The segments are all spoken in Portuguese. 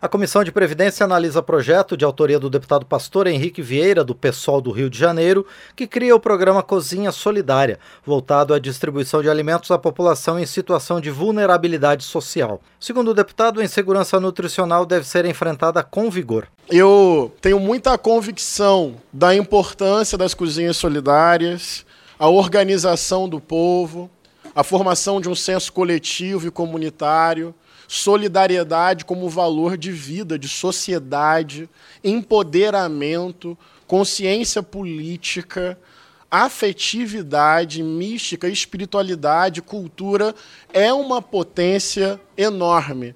A Comissão de Previdência analisa projeto de autoria do deputado pastor Henrique Vieira, do PSOL do Rio de Janeiro, que cria o programa Cozinha Solidária, voltado à distribuição de alimentos à população em situação de vulnerabilidade social. Segundo o deputado, a insegurança nutricional deve ser enfrentada com vigor. Eu tenho muita convicção da importância das cozinhas solidárias, a organização do povo, a formação de um senso coletivo e comunitário solidariedade como valor de vida, de sociedade, empoderamento, consciência política, afetividade, mística, espiritualidade, cultura é uma potência enorme.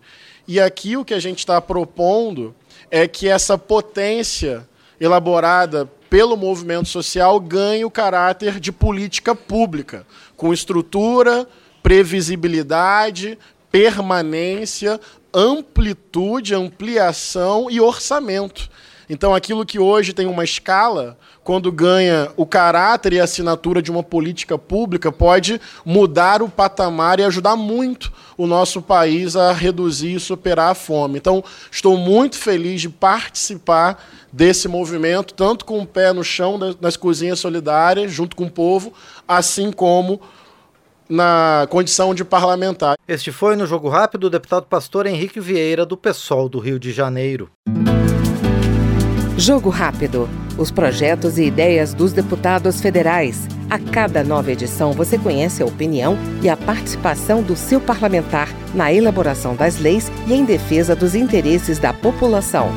E aqui o que a gente está propondo é que essa potência elaborada pelo movimento social ganhe o caráter de política pública, com estrutura, previsibilidade, permanência, amplitude, ampliação e orçamento. Então, aquilo que hoje tem uma escala, quando ganha o caráter e a assinatura de uma política pública, pode mudar o patamar e ajudar muito o nosso país a reduzir e superar a fome. Então, estou muito feliz de participar desse movimento, tanto com o pé no chão das cozinhas solidárias, junto com o povo, assim como na condição de parlamentar. Este foi no Jogo Rápido o deputado pastor Henrique Vieira, do PSOL do Rio de Janeiro. Jogo Rápido. Os projetos e ideias dos deputados federais. A cada nova edição você conhece a opinião e a participação do seu parlamentar na elaboração das leis e em defesa dos interesses da população.